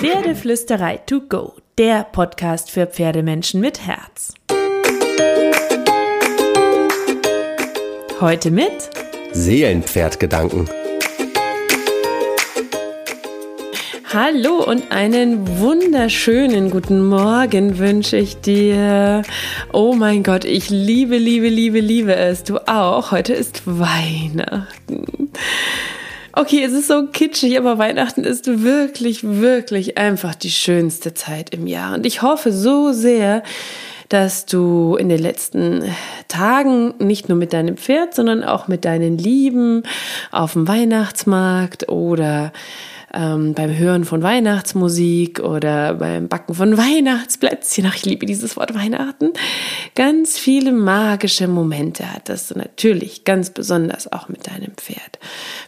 Pferdeflüsterei to go, der Podcast für Pferdemenschen mit Herz. Heute mit Seelenpferdgedanken. Hallo und einen wunderschönen guten Morgen wünsche ich dir. Oh mein Gott, ich liebe, liebe, liebe, liebe es. Du auch. Heute ist Weihnachten. Okay, es ist so kitschig, aber Weihnachten ist wirklich, wirklich einfach die schönste Zeit im Jahr. Und ich hoffe so sehr, dass du in den letzten Tagen nicht nur mit deinem Pferd, sondern auch mit deinen Lieben auf dem Weihnachtsmarkt oder ähm, beim Hören von Weihnachtsmusik oder beim Backen von Weihnachtsplätzchen, ach, ich liebe dieses Wort Weihnachten, ganz viele magische Momente hattest du natürlich ganz besonders auch mit deinem Pferd.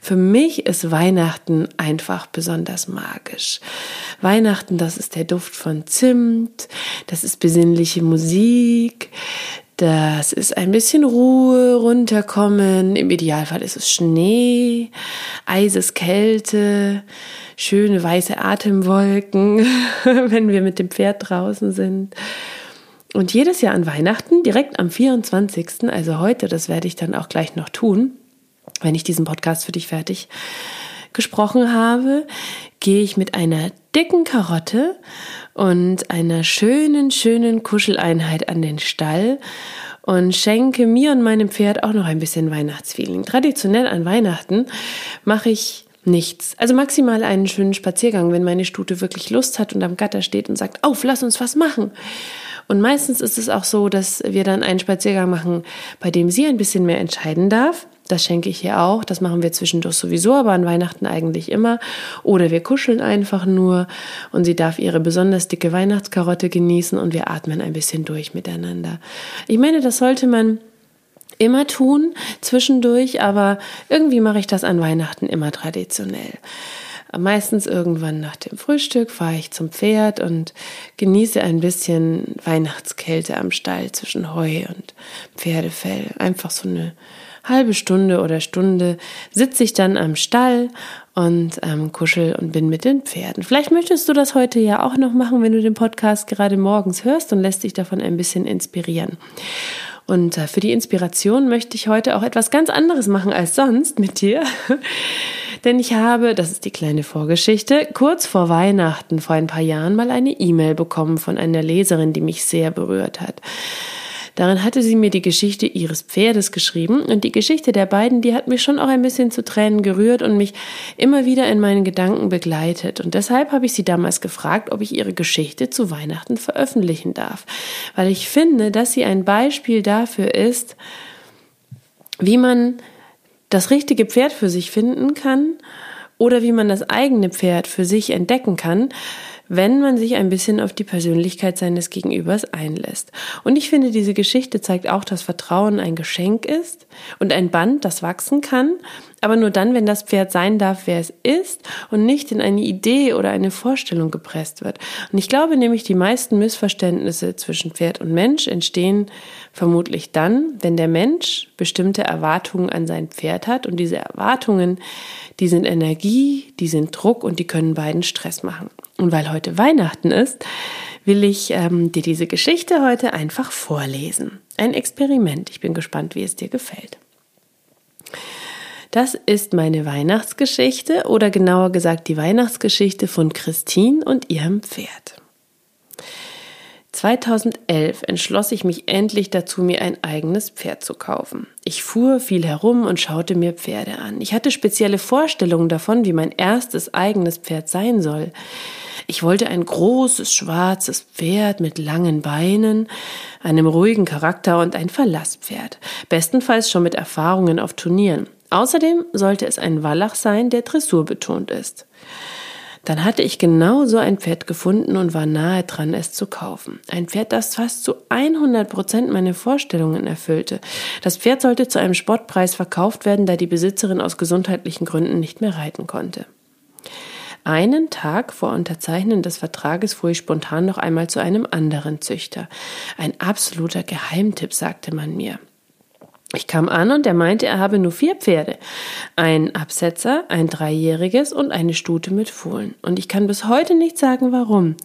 Für mich ist Weihnachten einfach besonders magisch. Weihnachten, das ist der Duft von Zimt, das ist besinnliche Musik, das ist ein bisschen Ruhe, runterkommen. Im Idealfall ist es Schnee, Eiseskälte, schöne weiße Atemwolken, wenn wir mit dem Pferd draußen sind. Und jedes Jahr an Weihnachten, direkt am 24., also heute, das werde ich dann auch gleich noch tun, wenn ich diesen Podcast für dich fertig gesprochen habe, gehe ich mit einer dicken Karotte und einer schönen, schönen Kuscheleinheit an den Stall und schenke mir und meinem Pferd auch noch ein bisschen Weihnachtsfeeling. Traditionell an Weihnachten mache ich nichts. Also maximal einen schönen Spaziergang, wenn meine Stute wirklich Lust hat und am Gatter steht und sagt, auf, lass uns was machen. Und meistens ist es auch so, dass wir dann einen Spaziergang machen, bei dem sie ein bisschen mehr entscheiden darf. Das schenke ich ihr auch. Das machen wir zwischendurch sowieso, aber an Weihnachten eigentlich immer. Oder wir kuscheln einfach nur und sie darf ihre besonders dicke Weihnachtskarotte genießen und wir atmen ein bisschen durch miteinander. Ich meine, das sollte man immer tun zwischendurch, aber irgendwie mache ich das an Weihnachten immer traditionell. Meistens irgendwann nach dem Frühstück fahre ich zum Pferd und genieße ein bisschen Weihnachtskälte am Stall zwischen Heu und Pferdefell. Einfach so eine halbe Stunde oder Stunde sitze ich dann am Stall und ähm, kuschel und bin mit den Pferden. Vielleicht möchtest du das heute ja auch noch machen, wenn du den Podcast gerade morgens hörst und lässt dich davon ein bisschen inspirieren. Und äh, für die Inspiration möchte ich heute auch etwas ganz anderes machen als sonst mit dir. Denn ich habe, das ist die kleine Vorgeschichte, kurz vor Weihnachten vor ein paar Jahren mal eine E-Mail bekommen von einer Leserin, die mich sehr berührt hat. Darin hatte sie mir die Geschichte ihres Pferdes geschrieben und die Geschichte der beiden, die hat mich schon auch ein bisschen zu Tränen gerührt und mich immer wieder in meinen Gedanken begleitet. Und deshalb habe ich sie damals gefragt, ob ich ihre Geschichte zu Weihnachten veröffentlichen darf, weil ich finde, dass sie ein Beispiel dafür ist, wie man das richtige Pferd für sich finden kann oder wie man das eigene Pferd für sich entdecken kann, wenn man sich ein bisschen auf die Persönlichkeit seines Gegenübers einlässt. Und ich finde, diese Geschichte zeigt auch, dass Vertrauen ein Geschenk ist und ein Band, das wachsen kann, aber nur dann, wenn das Pferd sein darf, wer es ist und nicht in eine Idee oder eine Vorstellung gepresst wird. Und ich glaube nämlich, die meisten Missverständnisse zwischen Pferd und Mensch entstehen vermutlich dann, wenn der Mensch bestimmte Erwartungen an sein Pferd hat und diese Erwartungen, die sind Energie, die sind Druck und die können beiden Stress machen. Und weil heute Weihnachten ist, will ich ähm, dir diese Geschichte heute einfach vorlesen. Ein Experiment. Ich bin gespannt, wie es dir gefällt. Das ist meine Weihnachtsgeschichte oder genauer gesagt die Weihnachtsgeschichte von Christine und ihrem Pferd. 2011 entschloss ich mich endlich dazu, mir ein eigenes Pferd zu kaufen. Ich fuhr viel herum und schaute mir Pferde an. Ich hatte spezielle Vorstellungen davon, wie mein erstes eigenes Pferd sein soll. Ich wollte ein großes, schwarzes Pferd mit langen Beinen, einem ruhigen Charakter und ein Verlasspferd, bestenfalls schon mit Erfahrungen auf Turnieren. Außerdem sollte es ein Wallach sein, der dressurbetont ist. Dann hatte ich genau so ein Pferd gefunden und war nahe dran, es zu kaufen. Ein Pferd, das fast zu 100 Prozent meine Vorstellungen erfüllte. Das Pferd sollte zu einem Spottpreis verkauft werden, da die Besitzerin aus gesundheitlichen Gründen nicht mehr reiten konnte. Einen Tag vor Unterzeichnen des Vertrages fuhr ich spontan noch einmal zu einem anderen Züchter. Ein absoluter Geheimtipp, sagte man mir. Ich kam an und er meinte, er habe nur vier Pferde. Ein Absetzer, ein Dreijähriges und eine Stute mit Fohlen. Und ich kann bis heute nicht sagen, warum.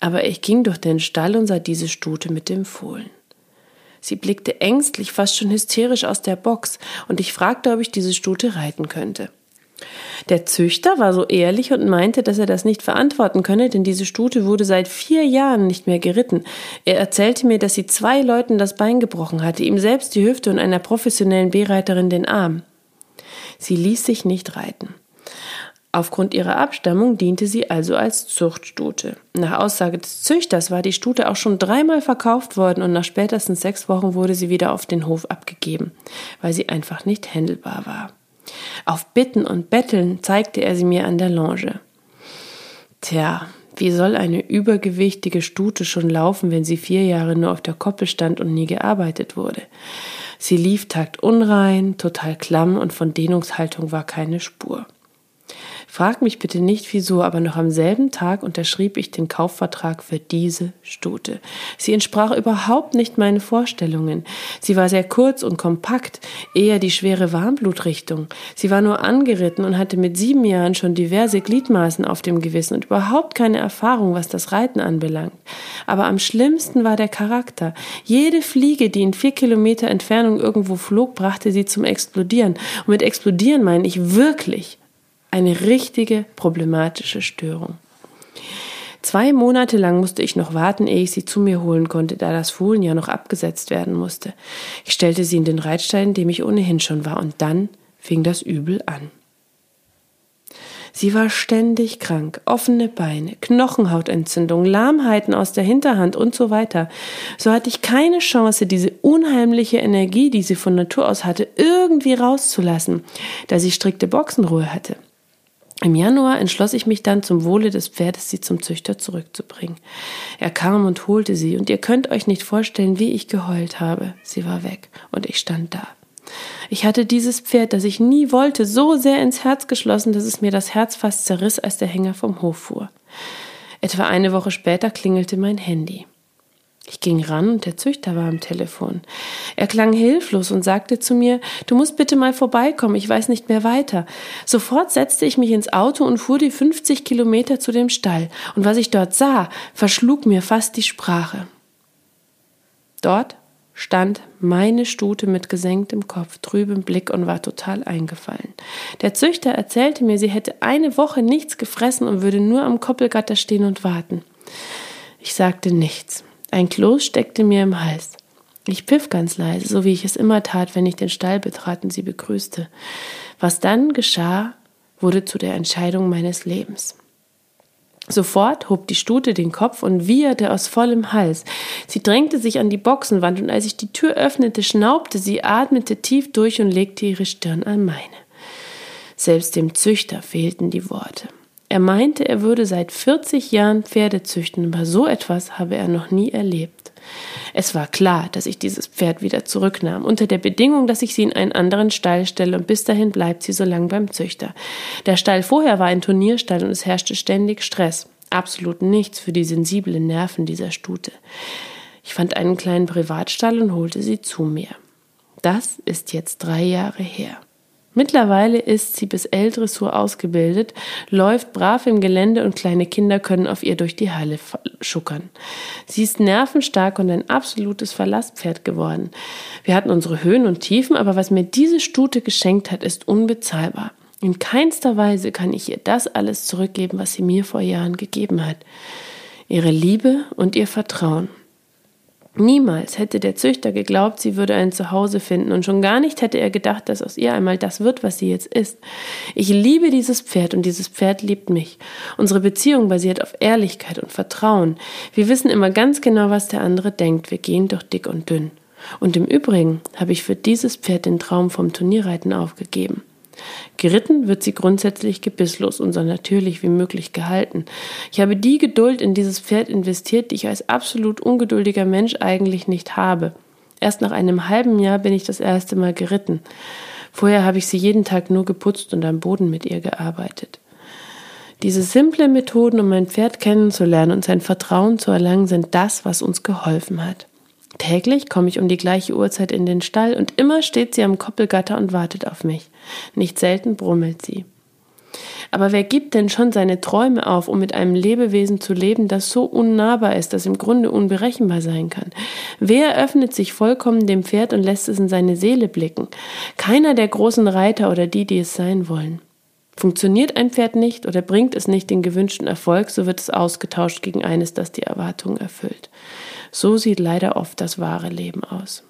Aber ich ging durch den Stall und sah diese Stute mit dem Fohlen. Sie blickte ängstlich, fast schon hysterisch aus der Box, und ich fragte, ob ich diese Stute reiten könnte. Der Züchter war so ehrlich und meinte, dass er das nicht verantworten könne, denn diese Stute wurde seit vier Jahren nicht mehr geritten. Er erzählte mir, dass sie zwei Leuten das Bein gebrochen hatte, ihm selbst die Hüfte und einer professionellen B-Reiterin den Arm. Sie ließ sich nicht reiten. Aufgrund ihrer Abstammung diente sie also als Zuchtstute. Nach Aussage des Züchters war die Stute auch schon dreimal verkauft worden und nach spätestens sechs Wochen wurde sie wieder auf den Hof abgegeben, weil sie einfach nicht händelbar war. Auf Bitten und Betteln zeigte er sie mir an der Longe. Tja, wie soll eine übergewichtige Stute schon laufen, wenn sie vier Jahre nur auf der Koppel stand und nie gearbeitet wurde? Sie lief taktunrein, total klamm und von Dehnungshaltung war keine Spur. Frag mich bitte nicht wieso, aber noch am selben Tag unterschrieb ich den Kaufvertrag für diese Stute. Sie entsprach überhaupt nicht meinen Vorstellungen. Sie war sehr kurz und kompakt, eher die schwere Warmblutrichtung. Sie war nur angeritten und hatte mit sieben Jahren schon diverse Gliedmaßen auf dem Gewissen und überhaupt keine Erfahrung, was das Reiten anbelangt. Aber am schlimmsten war der Charakter. Jede Fliege, die in vier Kilometer Entfernung irgendwo flog, brachte sie zum Explodieren. Und mit Explodieren meine ich wirklich eine richtige problematische Störung. Zwei Monate lang musste ich noch warten, ehe ich sie zu mir holen konnte, da das Fohlen ja noch abgesetzt werden musste. Ich stellte sie in den Reitstein, in dem ich ohnehin schon war, und dann fing das Übel an. Sie war ständig krank, offene Beine, Knochenhautentzündung, Lahmheiten aus der Hinterhand und so weiter. So hatte ich keine Chance, diese unheimliche Energie, die sie von Natur aus hatte, irgendwie rauszulassen, da sie strikte Boxenruhe hatte. Im Januar entschloss ich mich dann zum Wohle des Pferdes, sie zum Züchter zurückzubringen. Er kam und holte sie, und ihr könnt euch nicht vorstellen, wie ich geheult habe. Sie war weg, und ich stand da. Ich hatte dieses Pferd, das ich nie wollte, so sehr ins Herz geschlossen, dass es mir das Herz fast zerriss, als der Hänger vom Hof fuhr. Etwa eine Woche später klingelte mein Handy. Ich ging ran und der Züchter war am Telefon. Er klang hilflos und sagte zu mir, du musst bitte mal vorbeikommen, ich weiß nicht mehr weiter. Sofort setzte ich mich ins Auto und fuhr die 50 Kilometer zu dem Stall, und was ich dort sah, verschlug mir fast die Sprache. Dort stand meine Stute mit gesenktem Kopf, trübem Blick und war total eingefallen. Der Züchter erzählte mir, sie hätte eine Woche nichts gefressen und würde nur am Koppelgatter stehen und warten. Ich sagte nichts. Ein Kloß steckte mir im Hals. Ich pfiff ganz leise, so wie ich es immer tat, wenn ich den Stall betrat und sie begrüßte. Was dann geschah, wurde zu der Entscheidung meines Lebens. Sofort hob die Stute den Kopf und wieherte aus vollem Hals. Sie drängte sich an die Boxenwand und als ich die Tür öffnete, schnaubte sie, atmete tief durch und legte ihre Stirn an meine. Selbst dem Züchter fehlten die Worte. Er meinte, er würde seit 40 Jahren Pferde züchten, aber so etwas habe er noch nie erlebt. Es war klar, dass ich dieses Pferd wieder zurücknahm, unter der Bedingung, dass ich sie in einen anderen Stall stelle und bis dahin bleibt sie so lang beim Züchter. Der Stall vorher war ein Turnierstall und es herrschte ständig Stress. Absolut nichts für die sensiblen Nerven dieser Stute. Ich fand einen kleinen Privatstall und holte sie zu mir. Das ist jetzt drei Jahre her. Mittlerweile ist sie bis L-Dressur ausgebildet, läuft brav im Gelände und kleine Kinder können auf ihr durch die Halle schuckern. Sie ist nervenstark und ein absolutes Verlasspferd geworden. Wir hatten unsere Höhen und Tiefen, aber was mir diese Stute geschenkt hat, ist unbezahlbar. In keinster Weise kann ich ihr das alles zurückgeben, was sie mir vor Jahren gegeben hat. Ihre Liebe und ihr Vertrauen. Niemals hätte der Züchter geglaubt, sie würde ein Zuhause finden, und schon gar nicht hätte er gedacht, dass aus ihr einmal das wird, was sie jetzt ist. Ich liebe dieses Pferd und dieses Pferd liebt mich. Unsere Beziehung basiert auf Ehrlichkeit und Vertrauen. Wir wissen immer ganz genau, was der andere denkt. Wir gehen durch dick und dünn. Und im Übrigen habe ich für dieses Pferd den Traum vom Turnierreiten aufgegeben. Geritten wird sie grundsätzlich gebisslos und so natürlich wie möglich gehalten. Ich habe die Geduld in dieses Pferd investiert, die ich als absolut ungeduldiger Mensch eigentlich nicht habe. Erst nach einem halben Jahr bin ich das erste Mal geritten. Vorher habe ich sie jeden Tag nur geputzt und am Boden mit ihr gearbeitet. Diese simple Methoden, um mein Pferd kennenzulernen und sein Vertrauen zu erlangen, sind das, was uns geholfen hat. Täglich komme ich um die gleiche Uhrzeit in den Stall und immer steht sie am Koppelgatter und wartet auf mich. Nicht selten brummelt sie. Aber wer gibt denn schon seine Träume auf, um mit einem Lebewesen zu leben, das so unnahbar ist, das im Grunde unberechenbar sein kann? Wer öffnet sich vollkommen dem Pferd und lässt es in seine Seele blicken? Keiner der großen Reiter oder die, die es sein wollen. Funktioniert ein Pferd nicht oder bringt es nicht den gewünschten Erfolg, so wird es ausgetauscht gegen eines, das die Erwartungen erfüllt. So sieht leider oft das wahre Leben aus.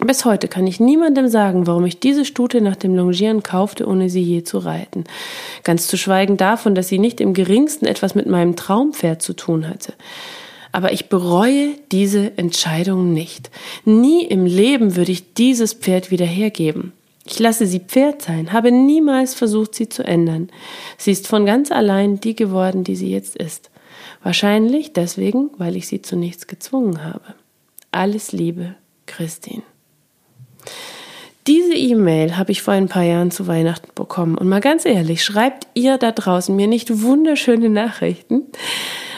Bis heute kann ich niemandem sagen, warum ich diese Stute nach dem Longieren kaufte, ohne sie je zu reiten. Ganz zu schweigen davon, dass sie nicht im geringsten etwas mit meinem Traumpferd zu tun hatte. Aber ich bereue diese Entscheidung nicht. Nie im Leben würde ich dieses Pferd wieder hergeben. Ich lasse sie Pferd sein, habe niemals versucht, sie zu ändern. Sie ist von ganz allein die geworden, die sie jetzt ist. Wahrscheinlich deswegen, weil ich sie zu nichts gezwungen habe. Alles Liebe, Christine. Diese E-Mail habe ich vor ein paar Jahren zu Weihnachten bekommen. Und mal ganz ehrlich, schreibt ihr da draußen mir nicht wunderschöne Nachrichten?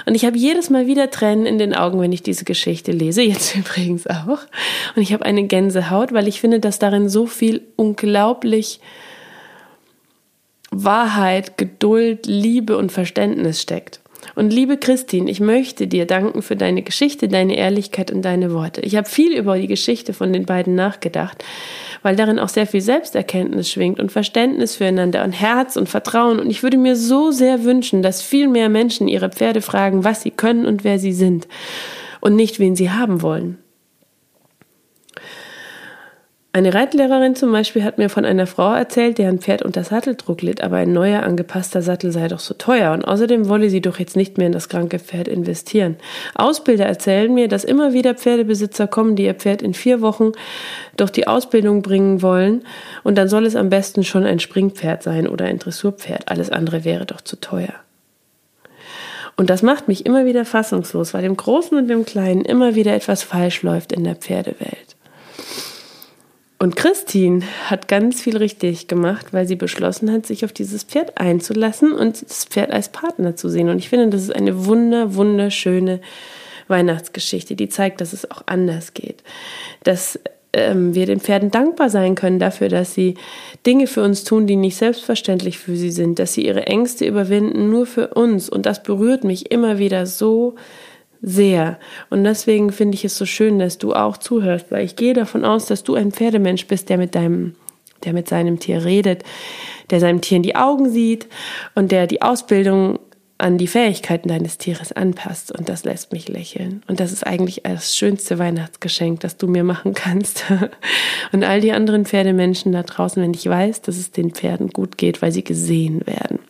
Und ich habe jedes Mal wieder Tränen in den Augen, wenn ich diese Geschichte lese, jetzt übrigens auch. Und ich habe eine Gänsehaut, weil ich finde, dass darin so viel unglaublich Wahrheit, Geduld, Liebe und Verständnis steckt. Und liebe Christine, ich möchte dir danken für deine Geschichte, deine Ehrlichkeit und deine Worte. Ich habe viel über die Geschichte von den beiden nachgedacht, weil darin auch sehr viel Selbsterkenntnis schwingt und Verständnis füreinander und Herz und Vertrauen. Und ich würde mir so sehr wünschen, dass viel mehr Menschen ihre Pferde fragen, was sie können und wer sie sind und nicht, wen sie haben wollen. Eine Reitlehrerin zum Beispiel hat mir von einer Frau erzählt, deren Pferd unter Satteldruck litt, aber ein neuer angepasster Sattel sei doch so teuer und außerdem wolle sie doch jetzt nicht mehr in das kranke Pferd investieren. Ausbilder erzählen mir, dass immer wieder Pferdebesitzer kommen, die ihr Pferd in vier Wochen durch die Ausbildung bringen wollen und dann soll es am besten schon ein Springpferd sein oder ein Dressurpferd. Alles andere wäre doch zu teuer. Und das macht mich immer wieder fassungslos, weil im Großen und im Kleinen immer wieder etwas falsch läuft in der Pferdewelt. Und Christine hat ganz viel richtig gemacht, weil sie beschlossen hat, sich auf dieses Pferd einzulassen und das Pferd als Partner zu sehen. Und ich finde, das ist eine wunder, wunderschöne Weihnachtsgeschichte, die zeigt, dass es auch anders geht. Dass ähm, wir den Pferden dankbar sein können dafür, dass sie Dinge für uns tun, die nicht selbstverständlich für sie sind, dass sie ihre Ängste überwinden, nur für uns. Und das berührt mich immer wieder so sehr. Und deswegen finde ich es so schön, dass du auch zuhörst, weil ich gehe davon aus, dass du ein Pferdemensch bist, der mit deinem, der mit seinem Tier redet, der seinem Tier in die Augen sieht und der die Ausbildung an die Fähigkeiten deines Tieres anpasst. Und das lässt mich lächeln. Und das ist eigentlich das schönste Weihnachtsgeschenk, das du mir machen kannst. Und all die anderen Pferdemenschen da draußen, wenn ich weiß, dass es den Pferden gut geht, weil sie gesehen werden.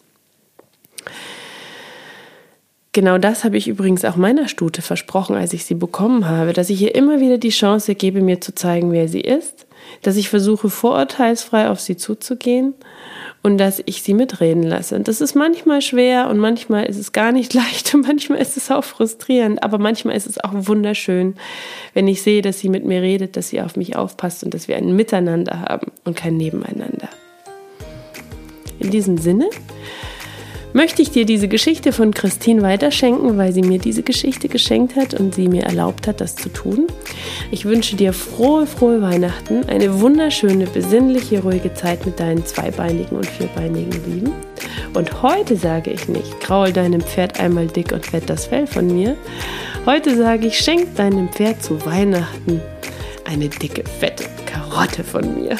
Genau das habe ich übrigens auch meiner Stute versprochen, als ich sie bekommen habe, dass ich ihr immer wieder die Chance gebe, mir zu zeigen, wer sie ist, dass ich versuche, vorurteilsfrei auf sie zuzugehen und dass ich sie mitreden lasse. Und das ist manchmal schwer und manchmal ist es gar nicht leicht und manchmal ist es auch frustrierend, aber manchmal ist es auch wunderschön, wenn ich sehe, dass sie mit mir redet, dass sie auf mich aufpasst und dass wir ein Miteinander haben und kein Nebeneinander. In diesem Sinne möchte ich dir diese Geschichte von Christine weiterschenken, weil sie mir diese Geschichte geschenkt hat und sie mir erlaubt hat, das zu tun. Ich wünsche dir frohe, frohe Weihnachten, eine wunderschöne, besinnliche, ruhige Zeit mit deinen zweibeinigen und vierbeinigen Lieben. Und heute sage ich nicht, kraul deinem Pferd einmal dick und fett das Fell von mir. Heute sage ich, schenk deinem Pferd zu Weihnachten eine dicke, fette Karotte von mir.